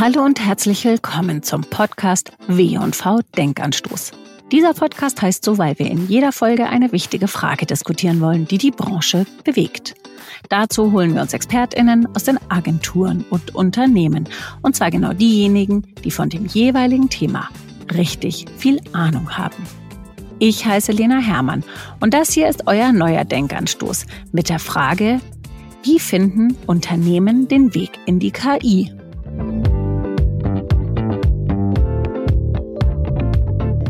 Hallo und herzlich willkommen zum Podcast W&V Denkanstoß. Dieser Podcast heißt so, weil wir in jeder Folge eine wichtige Frage diskutieren wollen, die die Branche bewegt. Dazu holen wir uns ExpertInnen aus den Agenturen und Unternehmen. Und zwar genau diejenigen, die von dem jeweiligen Thema richtig viel Ahnung haben. Ich heiße Lena Hermann und das hier ist euer neuer Denkanstoß mit der Frage, wie finden Unternehmen den Weg in die KI?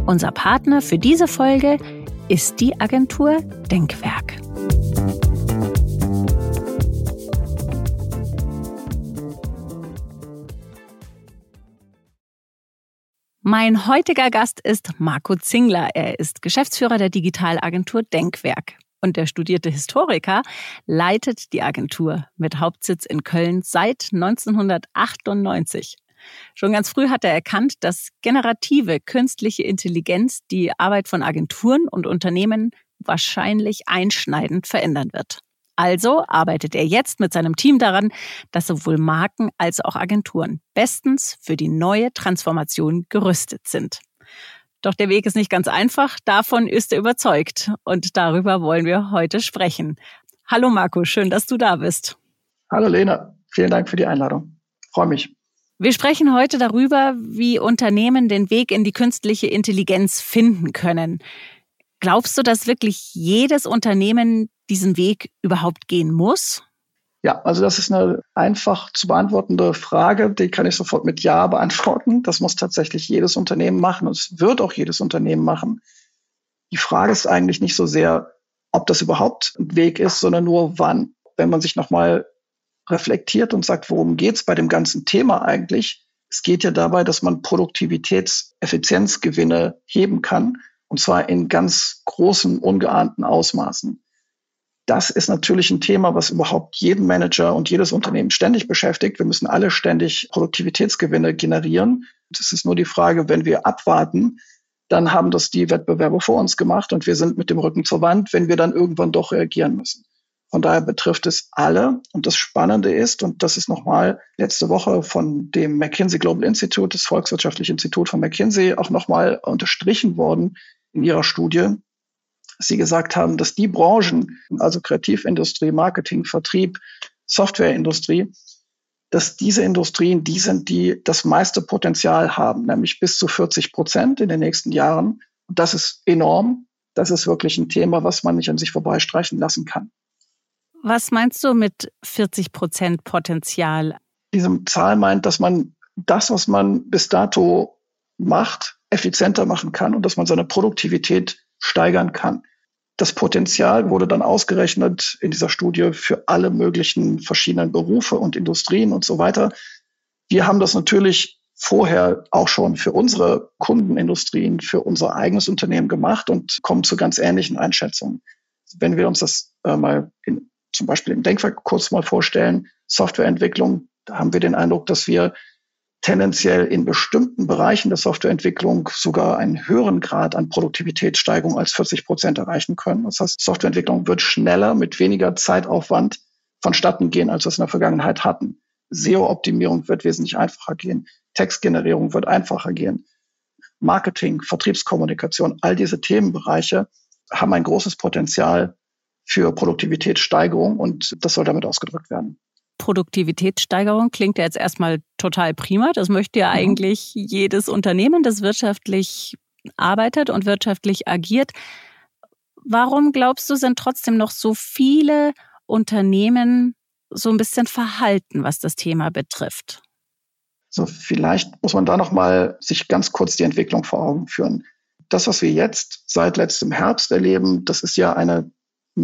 Unser Partner für diese Folge ist die Agentur Denkwerk. Mein heutiger Gast ist Marco Zingler. Er ist Geschäftsführer der Digitalagentur Denkwerk. Und der studierte Historiker leitet die Agentur mit Hauptsitz in Köln seit 1998. Schon ganz früh hat er erkannt, dass generative künstliche Intelligenz die Arbeit von Agenturen und Unternehmen wahrscheinlich einschneidend verändern wird. Also arbeitet er jetzt mit seinem Team daran, dass sowohl Marken als auch Agenturen bestens für die neue Transformation gerüstet sind. Doch der Weg ist nicht ganz einfach, davon ist er überzeugt und darüber wollen wir heute sprechen. Hallo Marco, schön, dass du da bist. Hallo Lena, vielen Dank für die Einladung. Freue mich. Wir sprechen heute darüber, wie Unternehmen den Weg in die künstliche Intelligenz finden können. Glaubst du, dass wirklich jedes Unternehmen diesen Weg überhaupt gehen muss? Ja, also das ist eine einfach zu beantwortende Frage, die kann ich sofort mit Ja beantworten. Das muss tatsächlich jedes Unternehmen machen und es wird auch jedes Unternehmen machen. Die Frage ist eigentlich nicht so sehr, ob das überhaupt ein Weg ist, sondern nur wann. Wenn man sich nochmal reflektiert und sagt, worum geht's bei dem ganzen Thema eigentlich? Es geht ja dabei, dass man Produktivitätseffizienzgewinne heben kann, und zwar in ganz großen, ungeahnten Ausmaßen. Das ist natürlich ein Thema, was überhaupt jeden Manager und jedes Unternehmen ständig beschäftigt. Wir müssen alle ständig Produktivitätsgewinne generieren. Es ist nur die Frage, wenn wir abwarten, dann haben das die Wettbewerber vor uns gemacht und wir sind mit dem Rücken zur Wand, wenn wir dann irgendwann doch reagieren müssen. Von daher betrifft es alle. Und das Spannende ist, und das ist nochmal letzte Woche von dem McKinsey Global Institute, das Volkswirtschaftliche Institut von McKinsey, auch nochmal unterstrichen worden in ihrer Studie, dass sie gesagt haben, dass die Branchen, also Kreativindustrie, Marketing, Vertrieb, Softwareindustrie, dass diese Industrien die sind, die das meiste Potenzial haben, nämlich bis zu 40 Prozent in den nächsten Jahren. Und das ist enorm. Das ist wirklich ein Thema, was man nicht an sich vorbeistreichen lassen kann. Was meinst du mit 40 Prozent Potenzial? Diese Zahl meint, dass man das, was man bis dato macht, effizienter machen kann und dass man seine Produktivität steigern kann. Das Potenzial wurde dann ausgerechnet in dieser Studie für alle möglichen verschiedenen Berufe und Industrien und so weiter. Wir haben das natürlich vorher auch schon für unsere Kundenindustrien, für unser eigenes Unternehmen gemacht und kommen zu ganz ähnlichen Einschätzungen. Wenn wir uns das äh, mal in zum Beispiel im Denkwerk kurz mal vorstellen, Softwareentwicklung, da haben wir den Eindruck, dass wir tendenziell in bestimmten Bereichen der Softwareentwicklung sogar einen höheren Grad an Produktivitätssteigerung als 40 Prozent erreichen können. Das heißt, Softwareentwicklung wird schneller mit weniger Zeitaufwand vonstatten gehen, als wir es in der Vergangenheit hatten. SEO-Optimierung wird wesentlich einfacher gehen. Textgenerierung wird einfacher gehen. Marketing, Vertriebskommunikation, all diese Themenbereiche haben ein großes Potenzial, für Produktivitätssteigerung und das soll damit ausgedrückt werden. Produktivitätssteigerung klingt ja jetzt erstmal total prima. Das möchte ja mhm. eigentlich jedes Unternehmen, das wirtschaftlich arbeitet und wirtschaftlich agiert. Warum glaubst du, sind trotzdem noch so viele Unternehmen so ein bisschen verhalten, was das Thema betrifft? So, vielleicht muss man da noch mal sich ganz kurz die Entwicklung vor Augen führen. Das, was wir jetzt seit letztem Herbst erleben, das ist ja eine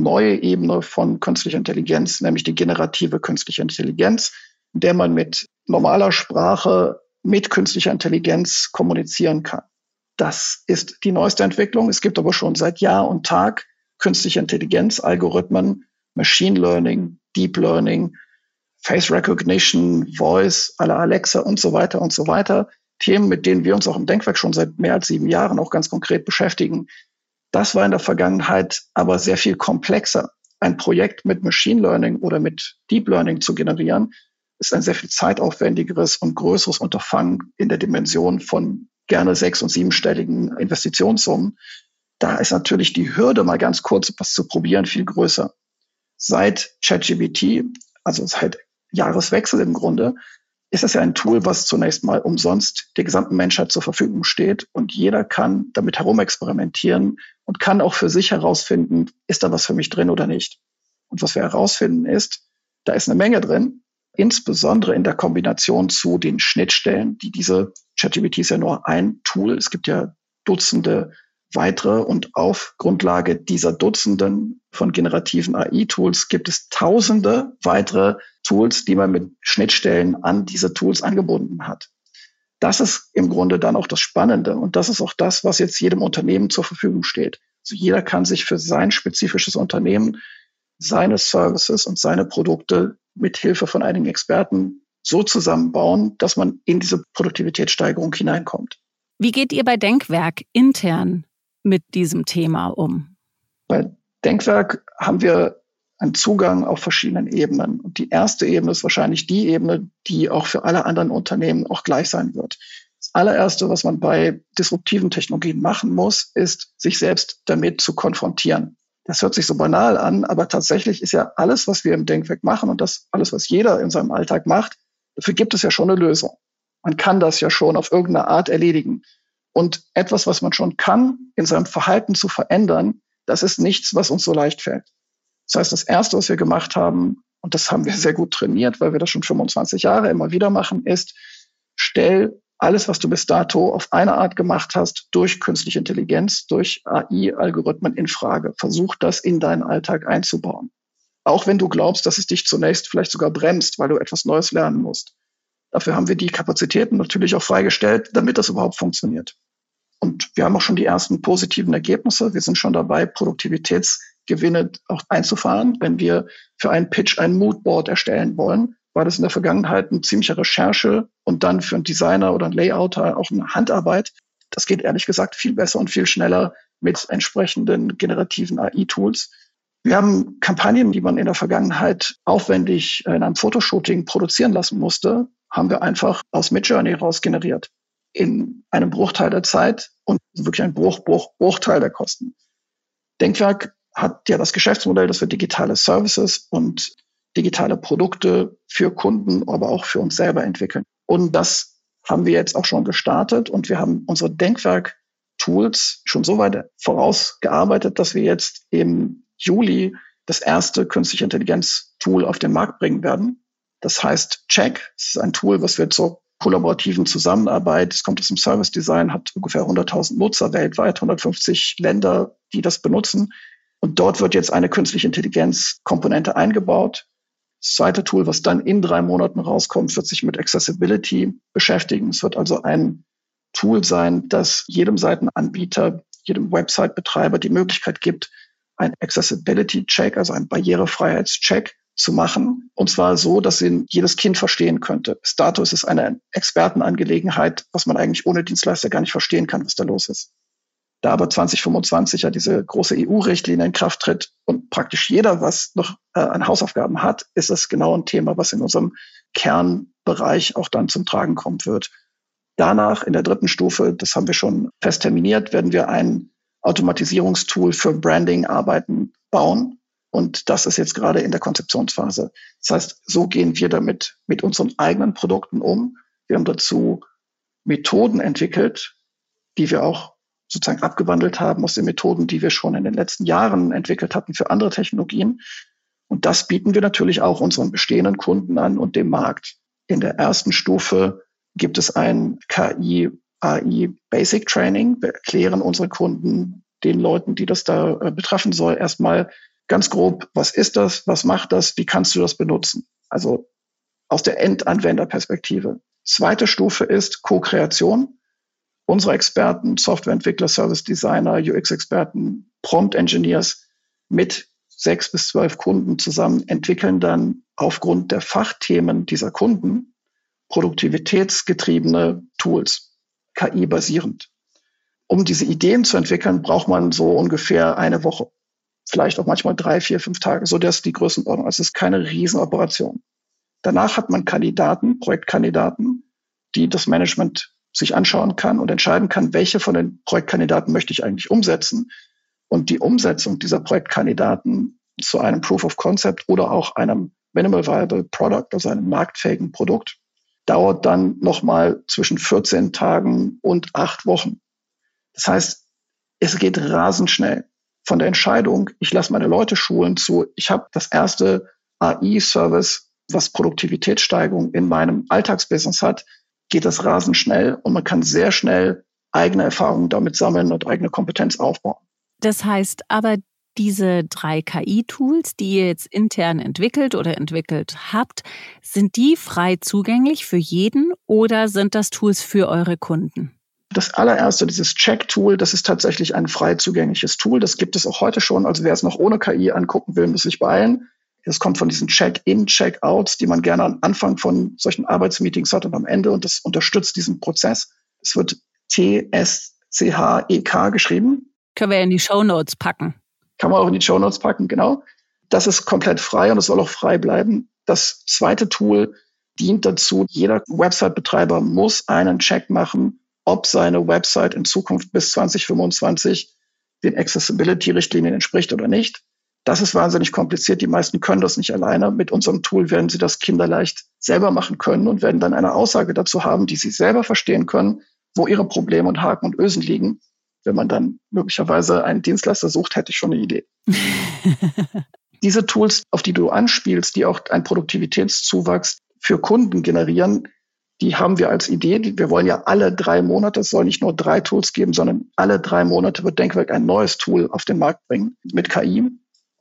neue Ebene von künstlicher Intelligenz, nämlich die generative künstliche Intelligenz, in der man mit normaler Sprache mit künstlicher Intelligenz kommunizieren kann. Das ist die neueste Entwicklung. Es gibt aber schon seit Jahr und Tag künstliche Intelligenz, Algorithmen, Machine Learning, Deep Learning, Face Recognition, Voice, la Alexa und so weiter und so weiter. Themen, mit denen wir uns auch im Denkwerk schon seit mehr als sieben Jahren auch ganz konkret beschäftigen. Das war in der Vergangenheit aber sehr viel komplexer. Ein Projekt mit Machine Learning oder mit Deep Learning zu generieren, ist ein sehr viel zeitaufwendigeres und größeres Unterfangen in der Dimension von gerne sechs- und siebenstelligen Investitionssummen. Da ist natürlich die Hürde, mal ganz kurz was zu probieren, viel größer. Seit ChatGPT, also seit Jahreswechsel im Grunde, ist es ja ein Tool, was zunächst mal umsonst der gesamten Menschheit zur Verfügung steht und jeder kann damit herumexperimentieren und kann auch für sich herausfinden, ist da was für mich drin oder nicht. Und was wir herausfinden ist, da ist eine Menge drin, insbesondere in der Kombination zu den Schnittstellen, die diese ChatGPT ist ja nur ein Tool. Es gibt ja Dutzende weitere und auf Grundlage dieser Dutzenden von generativen AI-Tools gibt es tausende weitere Tools, die man mit Schnittstellen an diese Tools angebunden hat. Das ist im Grunde dann auch das Spannende und das ist auch das, was jetzt jedem Unternehmen zur Verfügung steht. Also jeder kann sich für sein spezifisches Unternehmen seine Services und seine Produkte mit Hilfe von einigen Experten so zusammenbauen, dass man in diese Produktivitätssteigerung hineinkommt. Wie geht ihr bei Denkwerk intern mit diesem Thema um? Bei Denkwerk haben wir einen Zugang auf verschiedenen Ebenen. Und die erste Ebene ist wahrscheinlich die Ebene, die auch für alle anderen Unternehmen auch gleich sein wird. Das allererste, was man bei disruptiven Technologien machen muss, ist, sich selbst damit zu konfrontieren. Das hört sich so banal an, aber tatsächlich ist ja alles, was wir im Denkwerk machen und das alles, was jeder in seinem Alltag macht, dafür gibt es ja schon eine Lösung. Man kann das ja schon auf irgendeine Art erledigen. Und etwas, was man schon kann, in seinem Verhalten zu verändern, das ist nichts, was uns so leicht fällt. Das heißt, das Erste, was wir gemacht haben, und das haben wir sehr gut trainiert, weil wir das schon 25 Jahre immer wieder machen, ist, stell alles, was du bis dato auf eine Art gemacht hast, durch künstliche Intelligenz, durch AI-Algorithmen in Frage. Versuch das in deinen Alltag einzubauen. Auch wenn du glaubst, dass es dich zunächst vielleicht sogar bremst, weil du etwas Neues lernen musst. Dafür haben wir die Kapazitäten natürlich auch freigestellt, damit das überhaupt funktioniert. Und wir haben auch schon die ersten positiven Ergebnisse. Wir sind schon dabei, Produktivitätsgewinne auch einzufahren. Wenn wir für einen Pitch ein Moodboard erstellen wollen, war das in der Vergangenheit eine ziemliche Recherche und dann für einen Designer oder einen Layouter auch eine Handarbeit. Das geht ehrlich gesagt viel besser und viel schneller mit entsprechenden generativen AI-Tools. Wir haben Kampagnen, die man in der Vergangenheit aufwendig in einem Fotoshooting produzieren lassen musste, haben wir einfach aus Midjourney raus generiert in einem Bruchteil der Zeit und wirklich ein Bruch, Bruch, Bruchteil der Kosten. Denkwerk hat ja das Geschäftsmodell, dass wir digitale Services und digitale Produkte für Kunden, aber auch für uns selber entwickeln. Und das haben wir jetzt auch schon gestartet und wir haben unsere Denkwerk-Tools schon so weit vorausgearbeitet, dass wir jetzt im Juli das erste künstliche Intelligenz-Tool auf den Markt bringen werden. Das heißt Check. Das ist ein Tool, was wir zur kollaborativen Zusammenarbeit. Es kommt aus dem Service Design, hat ungefähr 100.000 Nutzer weltweit, 150 Länder, die das benutzen. Und dort wird jetzt eine künstliche Intelligenz-Komponente eingebaut. Das zweite Tool, was dann in drei Monaten rauskommt, wird sich mit Accessibility beschäftigen. Es wird also ein Tool sein, das jedem Seitenanbieter, jedem Website-Betreiber die Möglichkeit gibt, ein Accessibility-Check, also ein Barrierefreiheitscheck zu machen. Und zwar so, dass ihn jedes Kind verstehen könnte. Bis dato ist es eine Expertenangelegenheit, was man eigentlich ohne Dienstleister gar nicht verstehen kann, was da los ist. Da aber 2025 ja diese große EU-Richtlinie in Kraft tritt und praktisch jeder, was noch äh, an Hausaufgaben hat, ist das genau ein Thema, was in unserem Kernbereich auch dann zum Tragen kommen wird. Danach in der dritten Stufe, das haben wir schon fest terminiert, werden wir ein Automatisierungstool für Branding-Arbeiten bauen, und das ist jetzt gerade in der Konzeptionsphase. Das heißt, so gehen wir damit mit unseren eigenen Produkten um. Wir haben dazu Methoden entwickelt, die wir auch sozusagen abgewandelt haben aus den Methoden, die wir schon in den letzten Jahren entwickelt hatten für andere Technologien. Und das bieten wir natürlich auch unseren bestehenden Kunden an und dem Markt. In der ersten Stufe gibt es ein KI AI Basic Training. Wir erklären unseren Kunden, den Leuten, die das da äh, betreffen soll, erstmal, ganz grob, was ist das, was macht das, wie kannst du das benutzen? Also aus der Endanwenderperspektive. Zweite Stufe ist Co-Kreation. Unsere Experten, Softwareentwickler, Service Designer, UX-Experten, Prompt-Engineers mit sechs bis zwölf Kunden zusammen entwickeln dann aufgrund der Fachthemen dieser Kunden produktivitätsgetriebene Tools, KI-basierend. Um diese Ideen zu entwickeln, braucht man so ungefähr eine Woche vielleicht auch manchmal drei, vier, fünf Tage. So das ist die Größenordnung. Also es ist keine Riesenoperation. Danach hat man Kandidaten, Projektkandidaten, die das Management sich anschauen kann und entscheiden kann, welche von den Projektkandidaten möchte ich eigentlich umsetzen. Und die Umsetzung dieser Projektkandidaten zu einem Proof of Concept oder auch einem Minimal Viable Product, also einem marktfähigen Produkt, dauert dann nochmal zwischen 14 Tagen und acht Wochen. Das heißt, es geht rasend schnell. Von der Entscheidung, ich lasse meine Leute schulen, zu, ich habe das erste AI-Service, was Produktivitätssteigerung in meinem Alltagsbusiness hat, geht das rasend schnell und man kann sehr schnell eigene Erfahrungen damit sammeln und eigene Kompetenz aufbauen. Das heißt aber, diese drei KI-Tools, die ihr jetzt intern entwickelt oder entwickelt habt, sind die frei zugänglich für jeden oder sind das Tools für eure Kunden? Das allererste, dieses Check-Tool, das ist tatsächlich ein frei zugängliches Tool. Das gibt es auch heute schon. Also wer es noch ohne KI angucken will, muss sich beeilen. Das kommt von diesen Check-in, Check-outs, die man gerne am Anfang von solchen Arbeitsmeetings hat und am Ende. Und das unterstützt diesen Prozess. Es wird T-S-C-H-E-K geschrieben. Können wir in die Show Notes packen. Kann man auch in die Show Notes packen, genau. Das ist komplett frei und es soll auch frei bleiben. Das zweite Tool dient dazu, jeder Website-Betreiber muss einen Check machen, ob seine Website in Zukunft bis 2025 den Accessibility-Richtlinien entspricht oder nicht. Das ist wahnsinnig kompliziert. Die meisten können das nicht alleine. Mit unserem Tool werden sie das kinderleicht selber machen können und werden dann eine Aussage dazu haben, die sie selber verstehen können, wo ihre Probleme und Haken und Ösen liegen wenn man dann möglicherweise einen Dienstleister sucht, hätte ich schon eine Idee. Diese Tools, auf die du anspielst, die auch einen Produktivitätszuwachs für Kunden generieren, die haben wir als Idee. Wir wollen ja alle drei Monate, es soll nicht nur drei Tools geben, sondern alle drei Monate wird Denkwerk ein neues Tool auf den Markt bringen mit KI.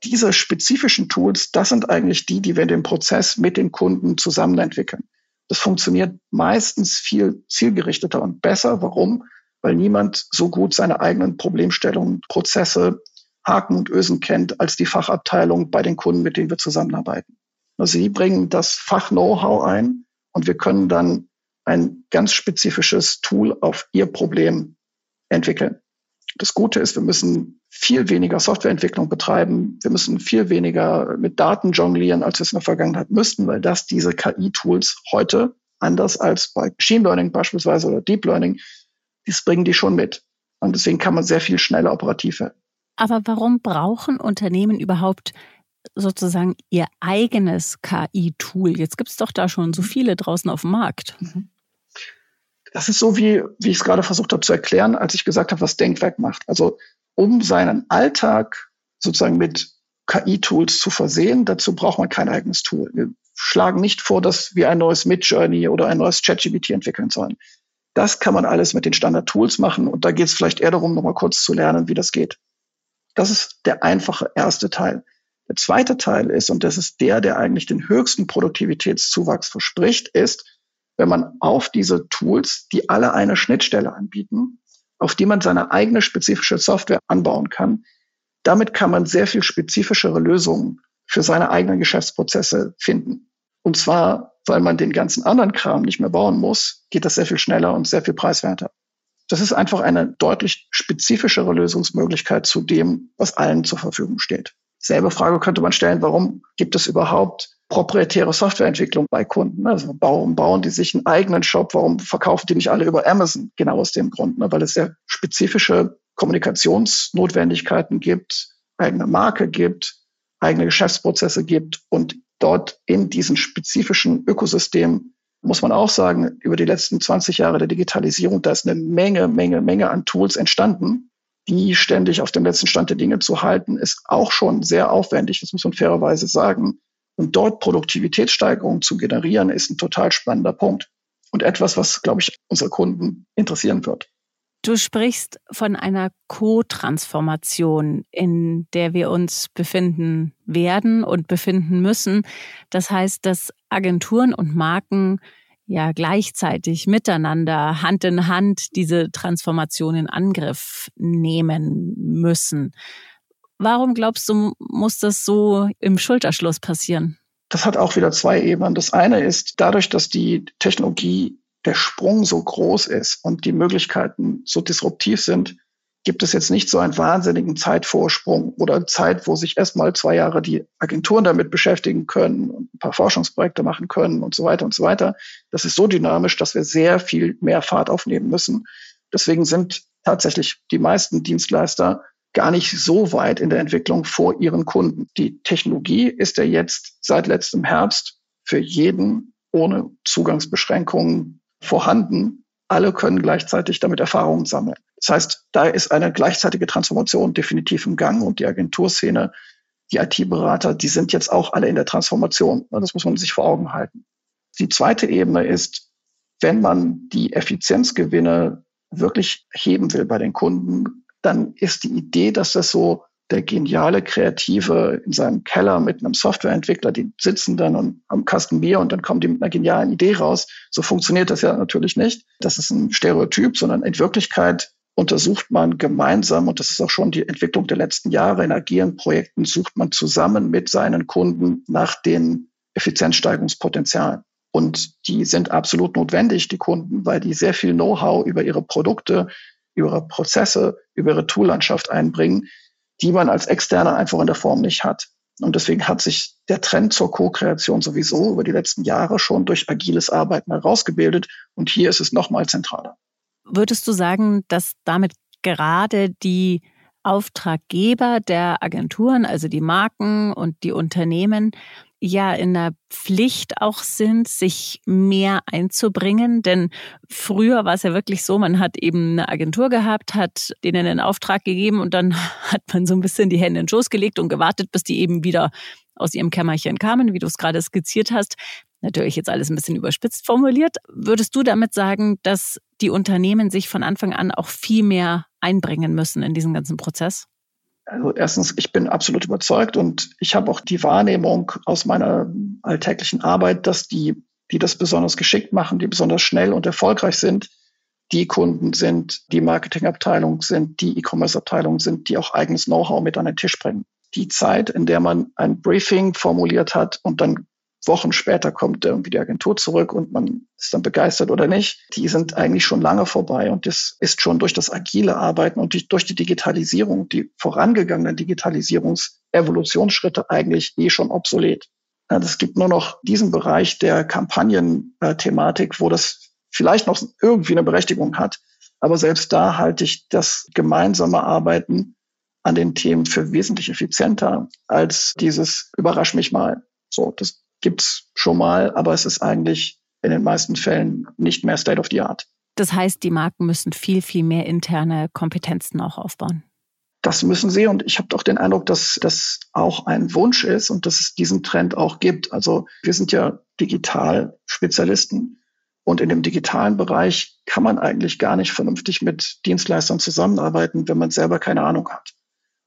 Diese spezifischen Tools, das sind eigentlich die, die wir dem Prozess mit den Kunden zusammen entwickeln. Das funktioniert meistens viel zielgerichteter und besser. Warum? weil niemand so gut seine eigenen Problemstellungen, Prozesse, Haken und Ösen kennt als die Fachabteilung bei den Kunden, mit denen wir zusammenarbeiten. Also sie bringen das Fach-Know-how ein und wir können dann ein ganz spezifisches Tool auf ihr Problem entwickeln. Das Gute ist, wir müssen viel weniger Softwareentwicklung betreiben. Wir müssen viel weniger mit Daten jonglieren, als wir es in der Vergangenheit müssten, weil das diese KI-Tools heute, anders als bei Machine Learning beispielsweise oder Deep Learning, das bringen die schon mit. Und deswegen kann man sehr viel schneller operativ werden. Aber warum brauchen Unternehmen überhaupt sozusagen ihr eigenes KI-Tool? Jetzt gibt es doch da schon so viele draußen auf dem Markt. Mhm. Das ist so, wie, wie ich es gerade versucht habe zu erklären, als ich gesagt habe, was Denkwerk macht. Also um seinen Alltag sozusagen mit KI-Tools zu versehen, dazu braucht man kein eigenes Tool. Wir schlagen nicht vor, dass wir ein neues Midjourney oder ein neues ChatGPT entwickeln sollen. Das kann man alles mit den Standard-Tools machen und da geht es vielleicht eher darum, nochmal kurz zu lernen, wie das geht. Das ist der einfache erste Teil. Der zweite Teil ist, und das ist der, der eigentlich den höchsten Produktivitätszuwachs verspricht, ist, wenn man auf diese Tools, die alle eine Schnittstelle anbieten, auf die man seine eigene spezifische Software anbauen kann, damit kann man sehr viel spezifischere Lösungen für seine eigenen Geschäftsprozesse finden. Und zwar weil man den ganzen anderen Kram nicht mehr bauen muss, geht das sehr viel schneller und sehr viel preiswerter. Das ist einfach eine deutlich spezifischere Lösungsmöglichkeit zu dem, was allen zur Verfügung steht. Selbe Frage könnte man stellen, warum gibt es überhaupt proprietäre Softwareentwicklung bei Kunden? Also warum bauen die sich einen eigenen Shop? Warum verkaufen die nicht alle über Amazon? Genau aus dem Grund, ne? weil es sehr spezifische Kommunikationsnotwendigkeiten gibt, eigene Marke gibt, eigene Geschäftsprozesse gibt und dort in diesen spezifischen Ökosystem muss man auch sagen, über die letzten 20 Jahre der Digitalisierung, da ist eine Menge, Menge, Menge an Tools entstanden. Die ständig auf dem letzten Stand der Dinge zu halten, ist auch schon sehr aufwendig, das muss man fairerweise sagen. Und dort Produktivitätssteigerungen zu generieren, ist ein total spannender Punkt. Und etwas, was, glaube ich, unsere Kunden interessieren wird. Du sprichst von einer Co-Transformation, in der wir uns befinden werden und befinden müssen. Das heißt, dass Agenturen und Marken ja gleichzeitig miteinander Hand in Hand diese Transformation in Angriff nehmen müssen. Warum glaubst du, muss das so im Schulterschluss passieren? Das hat auch wieder zwei Ebenen. Das eine ist, dadurch, dass die Technologie der Sprung so groß ist und die Möglichkeiten so disruptiv sind, gibt es jetzt nicht so einen wahnsinnigen Zeitvorsprung oder Zeit, wo sich erstmal zwei Jahre die Agenturen damit beschäftigen können und ein paar Forschungsprojekte machen können und so weiter und so weiter. Das ist so dynamisch, dass wir sehr viel mehr Fahrt aufnehmen müssen. Deswegen sind tatsächlich die meisten Dienstleister gar nicht so weit in der Entwicklung vor ihren Kunden. Die Technologie ist ja jetzt seit letztem Herbst für jeden ohne Zugangsbeschränkungen vorhanden. Alle können gleichzeitig damit Erfahrungen sammeln. Das heißt, da ist eine gleichzeitige Transformation definitiv im Gang und die Agenturszene, die IT-Berater, die sind jetzt auch alle in der Transformation. Das muss man sich vor Augen halten. Die zweite Ebene ist, wenn man die Effizienzgewinne wirklich heben will bei den Kunden, dann ist die Idee, dass das so der geniale Kreative in seinem Keller mit einem Softwareentwickler, die sitzen dann und am Kasten Bier und dann kommen die mit einer genialen Idee raus. So funktioniert das ja natürlich nicht. Das ist ein Stereotyp, sondern in Wirklichkeit untersucht man gemeinsam, und das ist auch schon die Entwicklung der letzten Jahre in agilen Projekten, sucht man zusammen mit seinen Kunden nach den Effizienzsteigerungspotenzialen. Und die sind absolut notwendig, die Kunden, weil die sehr viel Know-how über ihre Produkte, über ihre Prozesse, über ihre Toollandschaft einbringen, die man als Externer einfach in der Form nicht hat. Und deswegen hat sich der Trend zur Co-Kreation sowieso über die letzten Jahre schon durch agiles Arbeiten herausgebildet. Und hier ist es nochmal zentraler. Würdest du sagen, dass damit gerade die Auftraggeber der Agenturen, also die Marken und die Unternehmen, ja in der Pflicht auch sind, sich mehr einzubringen. Denn früher war es ja wirklich so, man hat eben eine Agentur gehabt, hat denen einen Auftrag gegeben und dann hat man so ein bisschen die Hände in den Schoß gelegt und gewartet, bis die eben wieder aus ihrem Kämmerchen kamen, wie du es gerade skizziert hast. Natürlich jetzt alles ein bisschen überspitzt formuliert. Würdest du damit sagen, dass die Unternehmen sich von Anfang an auch viel mehr einbringen müssen in diesen ganzen Prozess? Also erstens, ich bin absolut überzeugt und ich habe auch die Wahrnehmung aus meiner alltäglichen Arbeit, dass die, die das besonders geschickt machen, die besonders schnell und erfolgreich sind, die Kunden sind, die Marketingabteilung sind, die E-Commerce-Abteilung sind, die auch eigenes Know-how mit an den Tisch bringen. Die Zeit, in der man ein Briefing formuliert hat und dann Wochen später kommt irgendwie die Agentur zurück und man ist dann begeistert oder nicht. Die sind eigentlich schon lange vorbei und das ist schon durch das agile Arbeiten und durch die Digitalisierung, die vorangegangenen Digitalisierungs-Evolutionsschritte eigentlich eh schon obsolet. Es gibt nur noch diesen Bereich der Kampagnen-Thematik, wo das vielleicht noch irgendwie eine Berechtigung hat. Aber selbst da halte ich das gemeinsame Arbeiten an den Themen für wesentlich effizienter als dieses Überrasch mich mal. So, das gibt's schon mal, aber es ist eigentlich in den meisten Fällen nicht mehr State of the Art. Das heißt, die Marken müssen viel, viel mehr interne Kompetenzen auch aufbauen. Das müssen sie und ich habe doch den Eindruck, dass das auch ein Wunsch ist und dass es diesen Trend auch gibt. Also wir sind ja Digital-Spezialisten und in dem digitalen Bereich kann man eigentlich gar nicht vernünftig mit Dienstleistern zusammenarbeiten, wenn man selber keine Ahnung hat.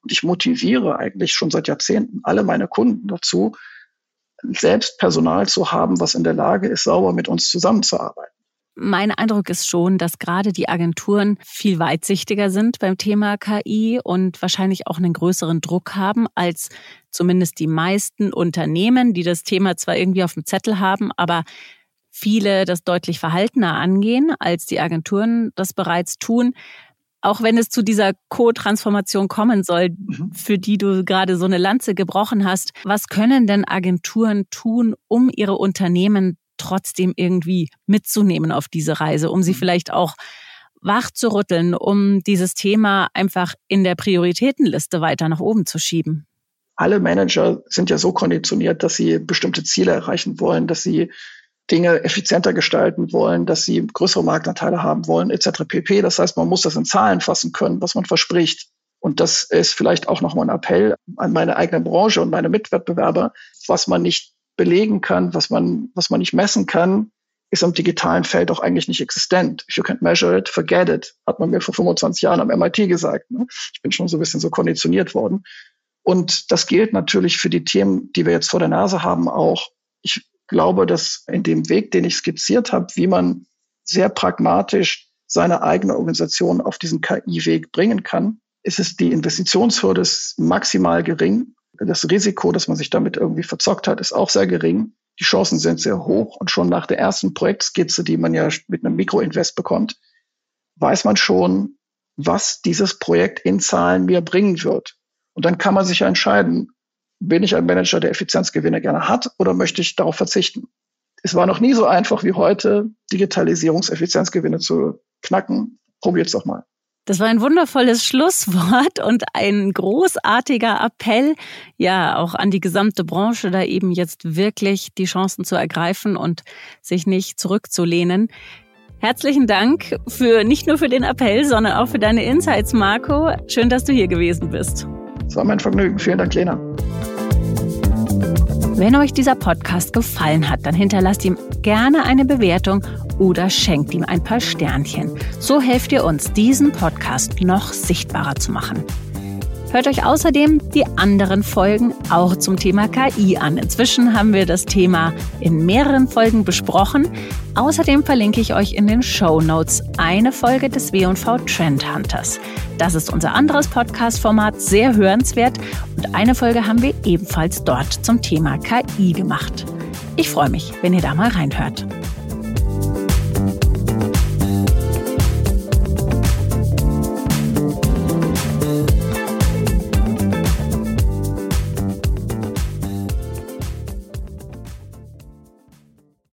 Und ich motiviere eigentlich schon seit Jahrzehnten alle meine Kunden dazu, selbst Personal zu haben, was in der Lage ist, sauber mit uns zusammenzuarbeiten. Mein Eindruck ist schon, dass gerade die Agenturen viel weitsichtiger sind beim Thema KI und wahrscheinlich auch einen größeren Druck haben als zumindest die meisten Unternehmen, die das Thema zwar irgendwie auf dem Zettel haben, aber viele das deutlich verhaltener angehen, als die Agenturen das bereits tun auch wenn es zu dieser Co-Transformation kommen soll, mhm. für die du gerade so eine Lanze gebrochen hast, was können denn Agenturen tun, um ihre Unternehmen trotzdem irgendwie mitzunehmen auf diese Reise, um sie mhm. vielleicht auch wach zu rütteln, um dieses Thema einfach in der Prioritätenliste weiter nach oben zu schieben? Alle Manager sind ja so konditioniert, dass sie bestimmte Ziele erreichen wollen, dass sie Dinge effizienter gestalten wollen, dass sie größere Marktanteile haben wollen, etc. pp. Das heißt, man muss das in Zahlen fassen können, was man verspricht. Und das ist vielleicht auch nochmal ein Appell an meine eigene Branche und meine Mitwettbewerber, was man nicht belegen kann, was man, was man nicht messen kann, ist im digitalen Feld auch eigentlich nicht existent. If you can't measure it, forget it, hat man mir vor 25 Jahren am MIT gesagt. Ne? Ich bin schon so ein bisschen so konditioniert worden. Und das gilt natürlich für die Themen, die wir jetzt vor der Nase haben, auch. Ich glaube, dass in dem Weg, den ich skizziert habe, wie man sehr pragmatisch seine eigene Organisation auf diesen KI-Weg bringen kann, ist es die Investitionshürde maximal gering. Das Risiko, dass man sich damit irgendwie verzockt hat, ist auch sehr gering. Die Chancen sind sehr hoch und schon nach der ersten Projektskizze, die man ja mit einem Mikroinvest bekommt, weiß man schon, was dieses Projekt in Zahlen mir bringen wird. Und dann kann man sich entscheiden, bin ich ein Manager, der Effizienzgewinne gerne hat oder möchte ich darauf verzichten? Es war noch nie so einfach wie heute, Digitalisierungseffizienzgewinne zu knacken. Probiert's doch mal. Das war ein wundervolles Schlusswort und ein großartiger Appell, ja, auch an die gesamte Branche, da eben jetzt wirklich die Chancen zu ergreifen und sich nicht zurückzulehnen. Herzlichen Dank für nicht nur für den Appell, sondern auch für deine Insights, Marco. Schön, dass du hier gewesen bist. Es war mein Vergnügen. Vielen Dank, Lena. Wenn euch dieser Podcast gefallen hat, dann hinterlasst ihm gerne eine Bewertung oder schenkt ihm ein paar Sternchen. So helft ihr uns, diesen Podcast noch sichtbarer zu machen. Hört euch außerdem die anderen Folgen auch zum Thema KI an. Inzwischen haben wir das Thema in mehreren Folgen besprochen. Außerdem verlinke ich euch in den Show Notes eine Folge des W&V Trend Hunters. Das ist unser anderes Podcast-Format, sehr hörenswert und eine Folge haben wir ebenfalls dort zum Thema KI gemacht. Ich freue mich, wenn ihr da mal reinhört.